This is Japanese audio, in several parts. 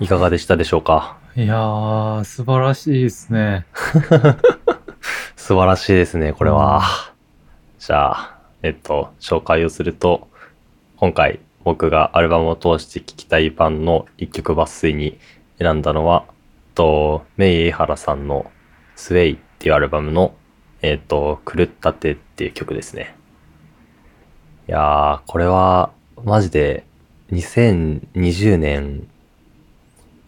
いかがでしたでしょうか？いやー、素晴らしいですね。素晴らしいですね、これは。じゃあ、えっと、紹介をすると、今回僕がアルバムを通して聴きたい版の一曲抜粋に選んだのは、と、メイエイハラさんのスウェイっていうアルバムの、えっと、狂ったてっていう曲ですね。いやー、これは、マジで、2020年、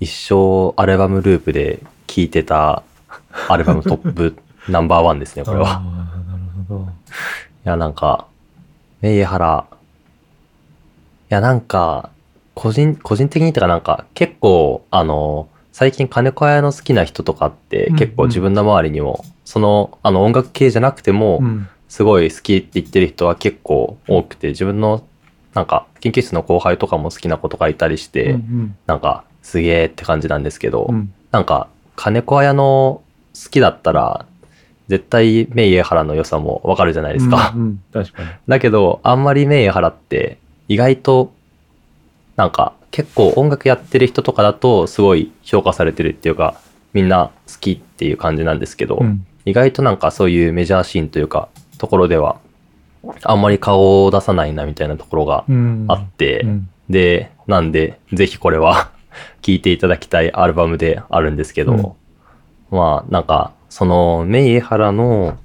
一生アルバムループで聴いてたアルバムトップ ナンバーワンですね、これは。なるほど。いや、なんか、メイエハラ、いや、なんか、個人、個人的にとかなんか、結構、あの、最近金子屋の好きな人とかってうんうん結構自分の周りにも、その、あの音楽系じゃなくても、うん。すごい好きって言ってる人は結構多くて、自分の、なんか、研究室の後輩とかも好きな子とかいたりして、うんなんか、すげーって感じなんですけど、うん。うん。なんか、金子屋の好きだったら、絶対メイエハラの良さもわかるじゃないですか。うんうん確かに。だけど、あんまりメイエハラって、意外と、なんか、結構音楽やってる人とかだと、すごい評価されてるっていうか、みんな好きっていう感じなんですけど、うん。意外となんかそういうメジャーシーンというか、ところでは、あんまり顔を出さないなみたいなところがうん。あって、うん。で、なんで、ぜひこれは聴いていただきたいアルバムであるんですけど、まあ、なんか、その、メイエハラの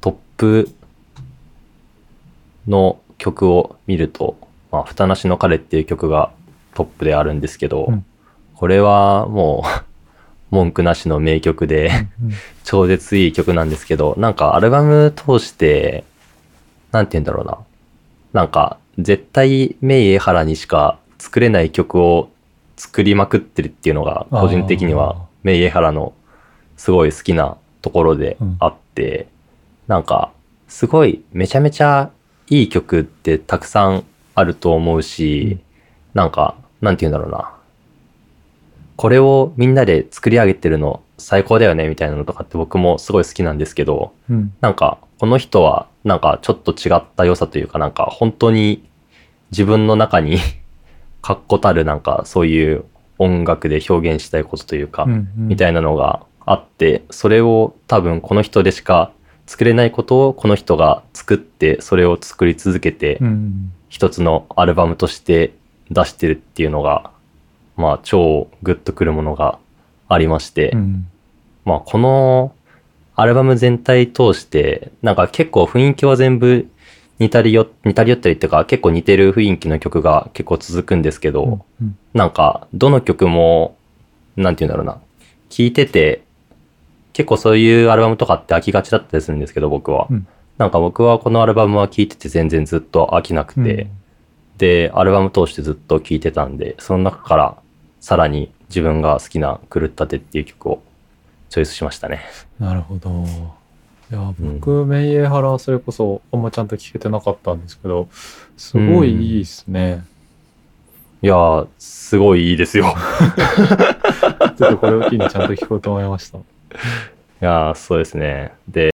トップの曲を見ると、まあ、ふたなしの彼っていう曲がトップであるんですけど、うん。これはもう、文句なしの名曲で、うん 超絶いい曲なんですけど、なんかアルバム通して、なんて言うんだろうな。なんか、絶対メイエハラにしか作れない曲を作りまくってるっていうのが、個人的にはメイエハラのすごい好きなところであって、なんか、すごいめちゃめちゃいい曲ってたくさんあると思うし、なんか、なんて言うんだろうな。これをみんなで作り上げてるの最高だよねみたいなのとかって僕もすごい好きなんですけど、うん。なんかこの人はなんかちょっと違った良さというかなんか本当に自分の中に確固たるなんかそういう音楽で表現したいことというか、うん。みたいなのがあって、それを多分この人でしか作れないことをこの人が作ってそれを作り続けてうん。一つのアルバムとして出してるっていうのがまあ超グッとくるものがありまして、うん。まあこのアルバム全体通してなんか結構雰囲気は全部似たりよ似たり寄ったりっていうか結構似てる雰囲気の曲が結構続くんですけど、うん。なんか、どの曲も、なんて言うんだろうな。聴いてて、結構そういうアルバムとかって飽きがちだったりするんですけど、僕は。うんなんか僕はこのアルバムは聴いてて全然ずっと飽きなくて、で、アルバム通してずっと聴いてたんで、その中からさらに自分が好きな狂ったてっていう曲をチョイスしましたね。なるほど。いや、僕、メイエハラ、それこそ、あんまちゃんと聞けてなかったんですけど、すごいいいですね。いやー、すごいいいですよ。ちょっとこれを機にちゃんと聞こうと思いました。いやー、そうですね。で、